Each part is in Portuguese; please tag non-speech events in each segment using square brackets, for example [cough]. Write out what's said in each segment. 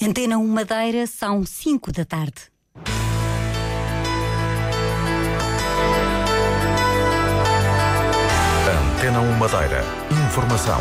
Antena 1 Madeira, são 5 da tarde. Antena 1 Madeira. Informação.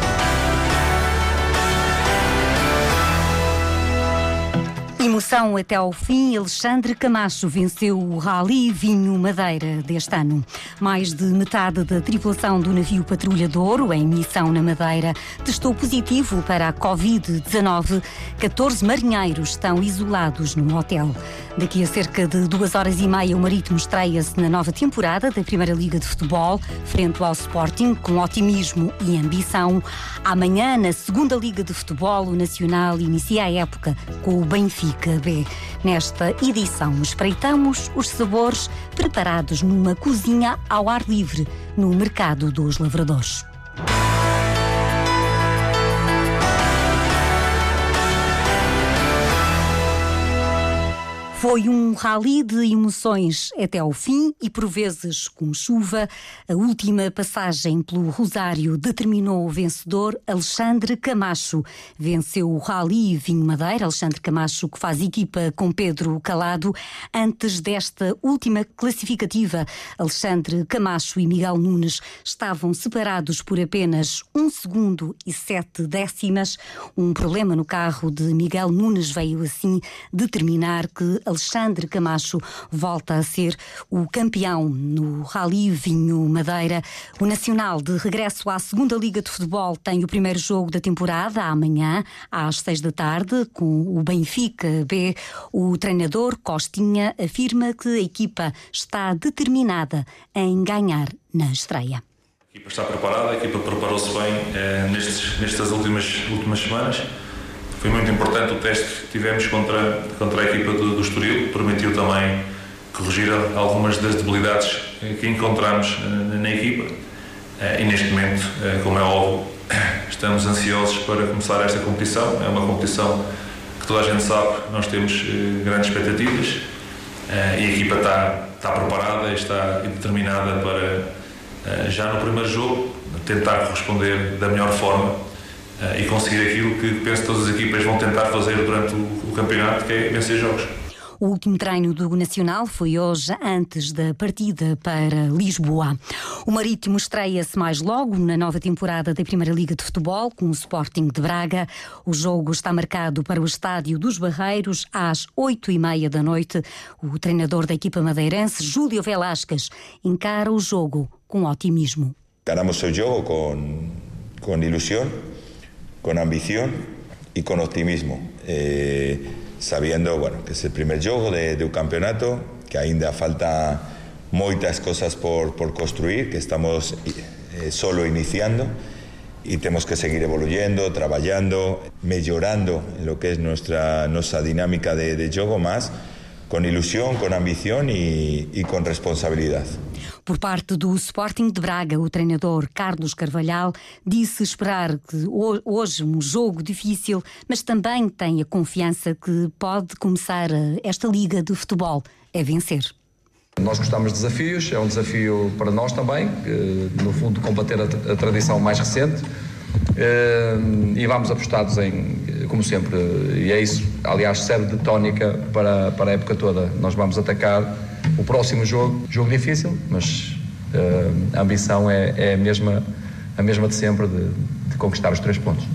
Emoção até ao fim, Alexandre Camacho venceu o Rally Vinho Madeira deste ano. Mais de metade da tripulação do navio patrulhador, em missão na Madeira, testou positivo para a Covid-19. 14 marinheiros estão isolados num hotel. Daqui a cerca de duas horas e meia, o Marítimo estreia-se na nova temporada da Primeira Liga de Futebol, frente ao Sporting, com otimismo e ambição. Amanhã, na Segunda Liga de Futebol, o Nacional inicia a época com o Benfica B. Nesta edição, espreitamos os sabores preparados numa cozinha ao ar livre, no Mercado dos Lavradores. Foi um rally de emoções até ao fim e por vezes com chuva. A última passagem pelo Rosário determinou o vencedor Alexandre Camacho. Venceu o Rally Vinho Madeira, Alexandre Camacho, que faz equipa com Pedro Calado. Antes desta última classificativa, Alexandre Camacho e Miguel Nunes estavam separados por apenas um segundo e sete décimas. Um problema no carro de Miguel Nunes veio assim determinar que Alexandre Camacho volta a ser o campeão no Rally Vinho Madeira. O Nacional, de regresso à segunda Liga de Futebol, tem o primeiro jogo da temporada amanhã, às seis da tarde, com o Benfica B. O treinador Costinha afirma que a equipa está determinada em ganhar na estreia. A equipa está preparada, a equipa preparou-se bem eh, nestes, nestas últimas, últimas semanas. Foi muito importante o teste que tivemos contra, contra a equipa do, do Estoril, permitiu também corrigir algumas das debilidades que encontramos na, na equipa. E neste momento, como é óbvio, [coughs] estamos ansiosos para começar esta competição. É uma competição que toda a gente sabe, nós temos grandes expectativas e a equipa está, está preparada e está determinada para, já no primeiro jogo, tentar corresponder da melhor forma e conseguir aquilo que penso que todas as equipas vão tentar fazer durante o, o campeonato, que é vencer jogos. O último treino do Nacional foi hoje, antes da partida para Lisboa. O Marítimo estreia-se mais logo na nova temporada da Primeira Liga de Futebol, com o Sporting de Braga. O jogo está marcado para o Estádio dos Barreiros, às oito e meia da noite. O treinador da equipa madeirense, Júlio Velasquez, encara o jogo com otimismo. Ganamos o jogo com, com ilusão con ambición y con optimismo, eh, sabiendo bueno, que es el primer juego de, un campeonato, que ainda falta muchas cosas por, por construir, que estamos eh, solo iniciando y tenemos que seguir evoluyendo, trabajando, mejorando lo que es nuestra, nuestra dinámica de, juego más, con ilusión, con ambición y con responsabilidad. Por parte do Sporting de Braga, o treinador Carlos Carvalhal disse esperar que hoje um jogo difícil, mas também tem a confiança que pode começar esta liga de futebol a vencer. Nós gostamos de desafios, é um desafio para nós também, no fundo combater a tradição mais recente e vamos apostados em, como sempre, e é isso, aliás, serve de tónica para, para a época toda. Nós vamos atacar o próximo jogo, jogo difícil, mas uh, a ambição é, é, a, mesma, a mesma de sempre de, de conquistar os três pontos.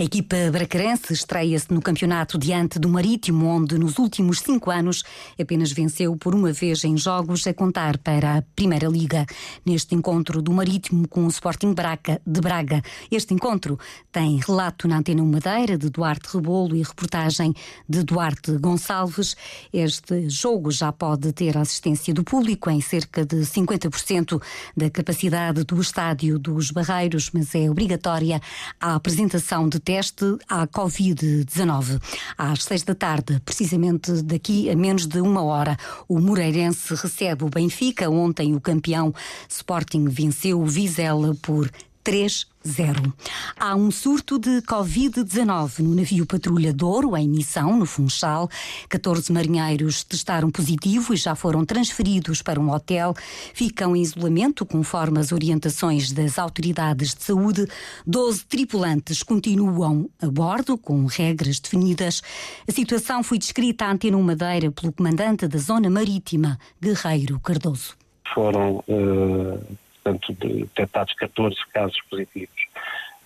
A equipa bracarense estreia-se no campeonato diante do Marítimo, onde nos últimos cinco anos apenas venceu por uma vez em jogos a contar para a Primeira Liga. Neste encontro do Marítimo com o Sporting Braga, de Braga, este encontro tem relato na Antena Madeira de Duarte Rebolo e reportagem de Duarte Gonçalves. Este jogo já pode ter assistência do público em cerca de 50% da capacidade do estádio dos Barreiros, mas é obrigatória a apresentação de teste à Covid-19. Às seis da tarde, precisamente daqui a menos de uma hora, o Moreirense recebe o Benfica. Ontem, o campeão Sporting venceu o Vizela por 3 zero. Há um surto de Covid-19 no navio Patrulha Douro, em missão, no Funchal. 14 marinheiros testaram positivo e já foram transferidos para um hotel. Ficam em isolamento, conforme as orientações das autoridades de saúde. 12 tripulantes continuam a bordo, com regras definidas. A situação foi descrita à Antena Madeira pelo comandante da Zona Marítima, Guerreiro Cardoso. Foram. Uh portanto, detectados 14 casos positivos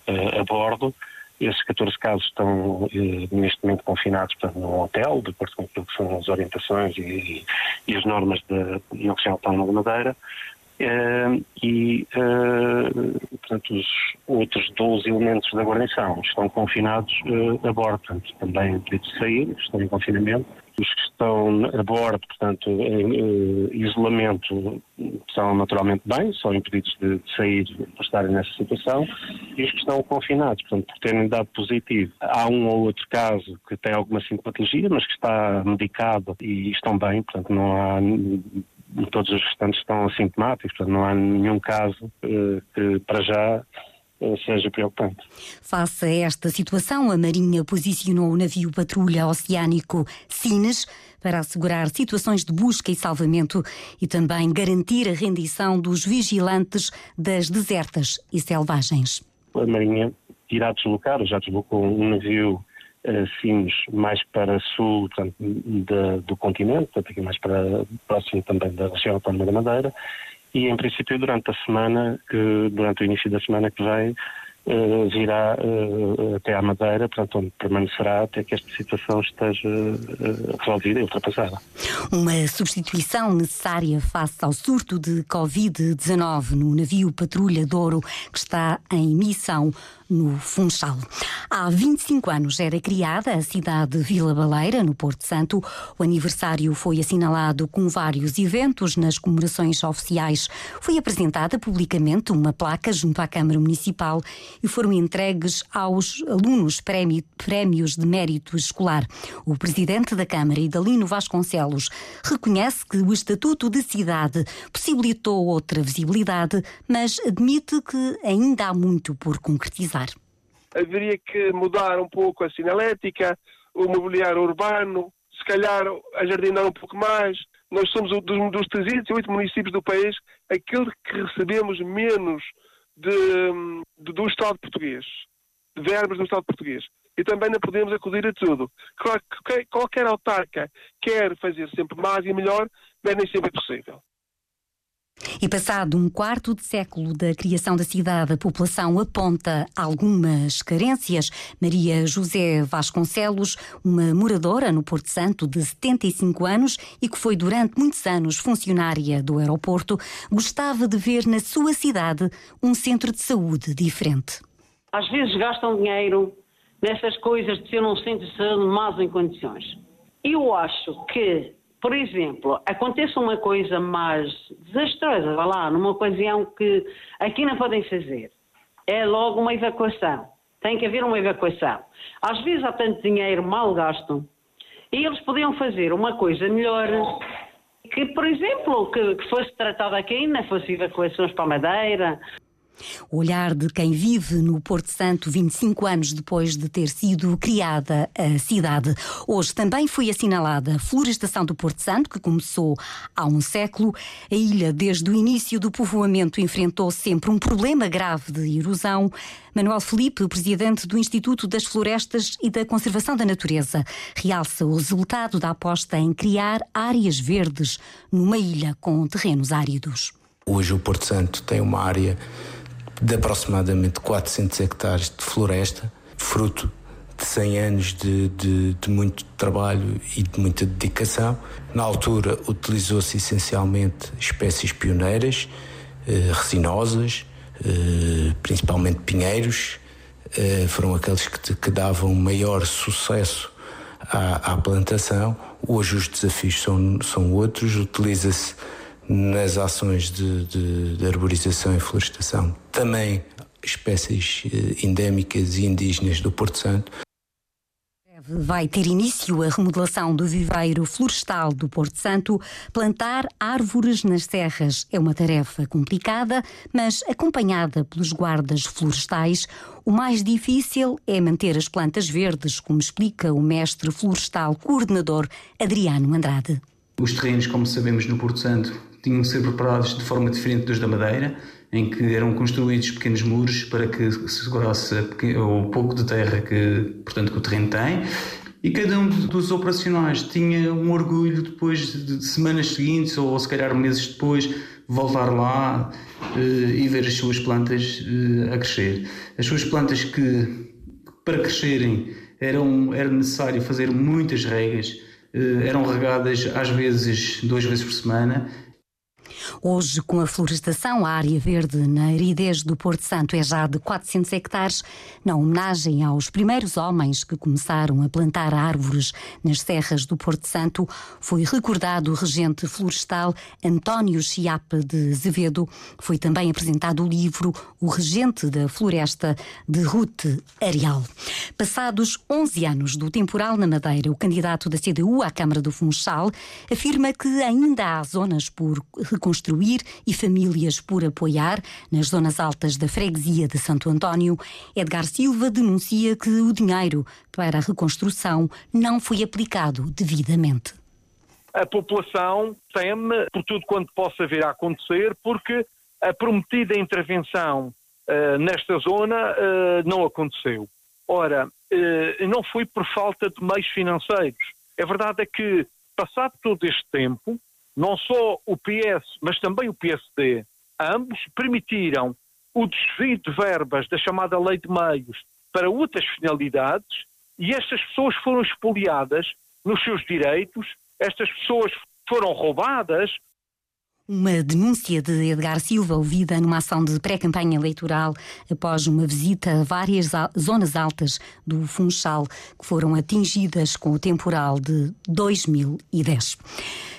uh, a bordo. Esses 14 casos estão uh, neste momento confinados portanto, num hotel, de acordo com aquilo que são as orientações e, e as normas da Oficial Autónoma de Madeira. Uh, e, uh, portanto, os outros 12 elementos da guarnição estão confinados uh, a bordo, portanto, também pedidos de sair, estão em confinamento. Os que estão a bordo, portanto, em uh, isolamento, são naturalmente bem, são impedidos de, de sair por estarem nessa situação, e os que estão confinados, portanto, por terem dado positivo. Há um ou outro caso que tem alguma sintomatologia, mas que está medicado e estão bem, portanto, não há todos os restantes estão assintomáticos, portanto não há nenhum caso uh, que para já seja preocupante. Face a esta situação, a Marinha posicionou o navio patrulha oceânico Sines para assegurar situações de busca e salvamento e também garantir a rendição dos vigilantes das desertas e selvagens. A Marinha irá deslocar, já deslocou um navio uh, Sines mais para sul portanto, de, do continente, portanto, mais para próximo também da região autónoma da Madeira, e em princípio durante a semana, que, durante o início da semana que vem, virá uh, até à Madeira, portanto, onde permanecerá até que esta situação esteja resolvida e ultrapassada. Uma substituição necessária face ao surto de Covid-19 no navio Patrulha Douro, que está em missão no Funchal. Há 25 anos era criada a cidade de Vila Baleira, no Porto Santo. O aniversário foi assinalado com vários eventos nas comemorações oficiais. Foi apresentada publicamente uma placa junto à Câmara Municipal e foram entregues aos alunos prémios de mérito escolar. O presidente da Câmara, Idalino Vasconcelos, reconhece que o Estatuto de Cidade possibilitou outra visibilidade, mas admite que ainda há muito por concretizar haveria que mudar um pouco a sinalética, o mobiliário urbano, se calhar ajardinar um pouco mais. Nós somos dos, dos 308 municípios do país aquele que recebemos menos de, de, do Estado português, de verbas do Estado português. E também não podemos acudir a tudo. Claro que qualquer autarca quer fazer sempre mais e melhor, mas nem sempre é possível. E passado um quarto de século da criação da cidade, a população aponta algumas carências. Maria José Vasconcelos, uma moradora no Porto Santo de 75 anos e que foi durante muitos anos funcionária do aeroporto, gostava de ver na sua cidade um centro de saúde diferente. Às vezes gastam dinheiro nessas coisas de ser um centro de saúde mais em condições. Eu acho que por exemplo, aconteça uma coisa mais desastrosa, vá lá, numa ocasião que aqui não podem fazer, é logo uma evacuação. Tem que haver uma evacuação. Às vezes há tanto dinheiro mal gasto e eles podiam fazer uma coisa melhor que, por exemplo, que, que fosse tratada aqui, não fosse evacuações para a Madeira, o olhar de quem vive no Porto Santo 25 anos depois de ter sido criada a cidade. Hoje também foi assinalada a florestação do Porto Santo, que começou há um século. A ilha, desde o início do povoamento, enfrentou sempre um problema grave de erosão. Manuel Felipe, presidente do Instituto das Florestas e da Conservação da Natureza, realça o resultado da aposta em criar áreas verdes numa ilha com terrenos áridos. Hoje o Porto Santo tem uma área de aproximadamente 400 hectares de floresta, fruto de 100 anos de, de, de muito trabalho e de muita dedicação. Na altura, utilizou-se essencialmente espécies pioneiras, eh, resinosas, eh, principalmente pinheiros, eh, foram aqueles que, que, davam maior sucesso à, à plantação. Hoje os desafios são, são outros, utiliza-se nas ações de, de, de arborização e florestação. Também espécies eh, endémicas e indígenas do Porto Santo Vai ter início a remodelação do viveiro florestal do Porto Santo. Plantar árvores nas serras é uma tarefa complicada, mas acompanhada pelos guardas florestais. O mais difícil é manter as plantas verdes, como explica o mestre florestal coordenador Adriano Andrade. Os terrenos, como sabemos, no Porto Santo tinham de ser preparados de forma diferente dos da Madeira, em que eram construídos pequenos muros para que segurasse o pouco de terra que, portanto, que o terreno tem. E cada um dos operacionais tinha um orgulho depois de semanas seguintes ou se calhar meses depois voltar lá uh, e ver as suas plantas uh, a crescer. As suas plantas que para crescerem eram, era necessário fazer muitas regas, uh, eram regadas às vezes duas vezes por semana Hoje, com a florestação, a área verde na aridez do Porto Santo é já de 400 hectares, na homenagem aos primeiros homens que começaram a plantar árvores nas serras do Porto Santo, foi recordado o regente florestal António Chiapa de Azevedo. Foi também apresentado o livro O Regente da Floresta, de Ruth Arial. Passados 11 anos do temporal na Madeira, o candidato da CDU à Câmara do Funchal afirma que ainda há zonas por reconstruir construir e famílias por apoiar nas zonas altas da freguesia de Santo António, Edgar Silva denuncia que o dinheiro para a reconstrução não foi aplicado devidamente. A população teme por tudo quanto possa vir a acontecer, porque a prometida intervenção uh, nesta zona uh, não aconteceu. Ora, uh, não foi por falta de meios financeiros. A verdade é que, passado todo este tempo, não só o PS, mas também o PSD, ambos permitiram o desvio de verbas da chamada lei de meios para outras finalidades e estas pessoas foram expoliadas nos seus direitos, estas pessoas foram roubadas. Uma denúncia de Edgar Silva, ouvida numa ação de pré-campanha eleitoral após uma visita a várias zonas altas do Funchal que foram atingidas com o temporal de 2010.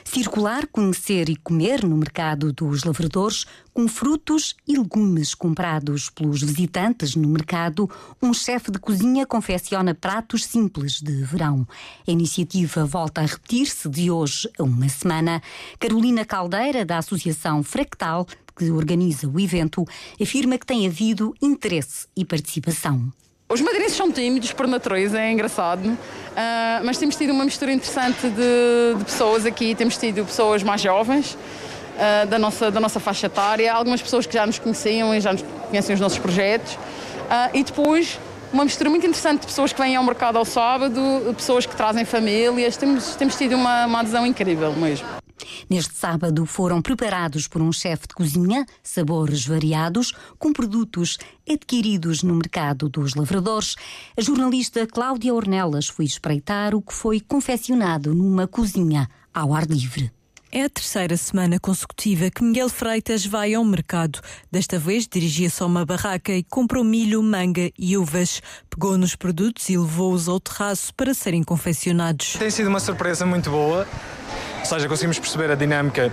Circular, conhecer e comer no mercado dos lavradores, com frutos e legumes comprados pelos visitantes no mercado, um chefe de cozinha confecciona pratos simples de verão. A iniciativa volta a repetir-se de hoje a uma semana. Carolina Caldeira, da Associação Fractal, que organiza o evento, afirma que tem havido interesse e participação. Os madeirenses são tímidos por natureza, é engraçado, uh, mas temos tido uma mistura interessante de, de, pessoas aqui. Temos tido pessoas mais jovens, uh, da, nossa, da nossa faixa etária, algumas pessoas que já nos conheciam e já nos conhecem os nossos projetos, uh, e depois uma mistura muito interessante de pessoas que vêm ao mercado ao sábado, pessoas que trazem famílias. Temos, temos tido uma, uma adesão incrível mesmo. Neste sábado foram preparados por um chefe de cozinha sabores variados com produtos adquiridos no mercado dos lavradores. A jornalista Cláudia Ornelas foi espreitar o que foi confeccionado numa cozinha ao ar livre. É a terceira semana consecutiva que Miguel Freitas vai ao mercado. Desta vez dirigia-se a uma barraca e comprou milho, manga e uvas. Pegou nos produtos e levou-os ao terraço para serem confeccionados. Tem sido uma surpresa muito boa. Ou seja, conseguimos perceber a dinâmica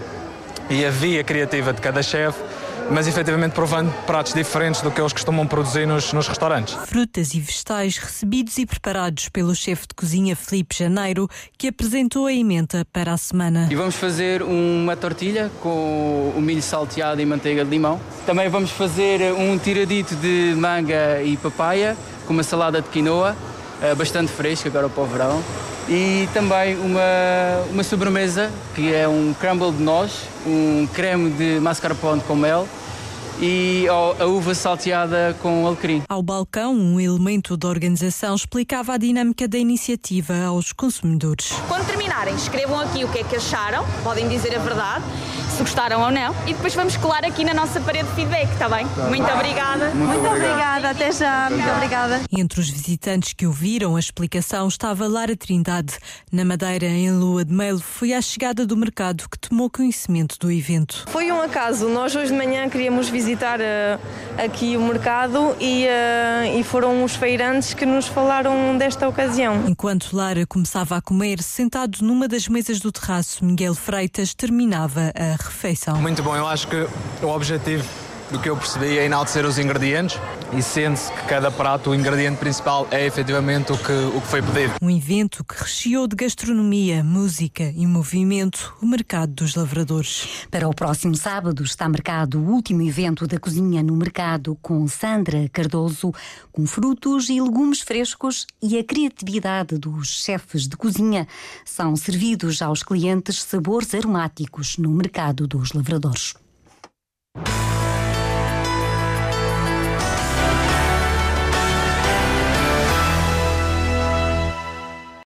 e a via criativa de cada chefe mas efetivamente provando pratos diferentes do que eles costumam produzir nos, nos restaurantes. Frutas e vegetais recebidos e preparados pelo chefe de cozinha Felipe Janeiro, que apresentou a emenda para a semana. E vamos fazer uma tortilha com o milho salteado e manteiga de limão. Também vamos fazer um tiradito de manga e papaya com uma salada de quinoa, bastante fresca agora para o verão e também uma, uma sobremesa que é um crumble de noz, um creme de mascarpone com mel e a uva salteada com alecrim. Ao balcão, um elemento da organização explicava a dinâmica da iniciativa aos consumidores. Quando terminarem, escrevam aqui o que é que acharam, podem dizer a verdade, se gostaram ou não, e depois vamos colar aqui na nossa parede de feedback, está bem? Tá. Muito obrigada. Muito, Muito obrigada, até já. Muito obrigada. Entre os visitantes que ouviram a explicação estava Lara Trindade. Na Madeira, em Lua de Mel, foi à chegada do mercado que tomou conhecimento do evento. Foi um acaso. Nós hoje de manhã queríamos visitar visitar uh, aqui o mercado e, uh, e foram os feirantes que nos falaram desta ocasião. Enquanto Lara começava a comer, sentado numa das mesas do terraço, Miguel Freitas terminava a refeição. Muito bom, eu acho que o objetivo do que eu percebi, é enaltecer os ingredientes e sente-se que cada prato, o ingrediente principal é efetivamente o que, o que foi pedido. Um evento que recheou de gastronomia, música e movimento o mercado dos lavradores. Para o próximo sábado está marcado o último evento da cozinha no mercado com Sandra Cardoso, com frutos e legumes frescos e a criatividade dos chefes de cozinha. São servidos aos clientes sabores aromáticos no mercado dos lavradores.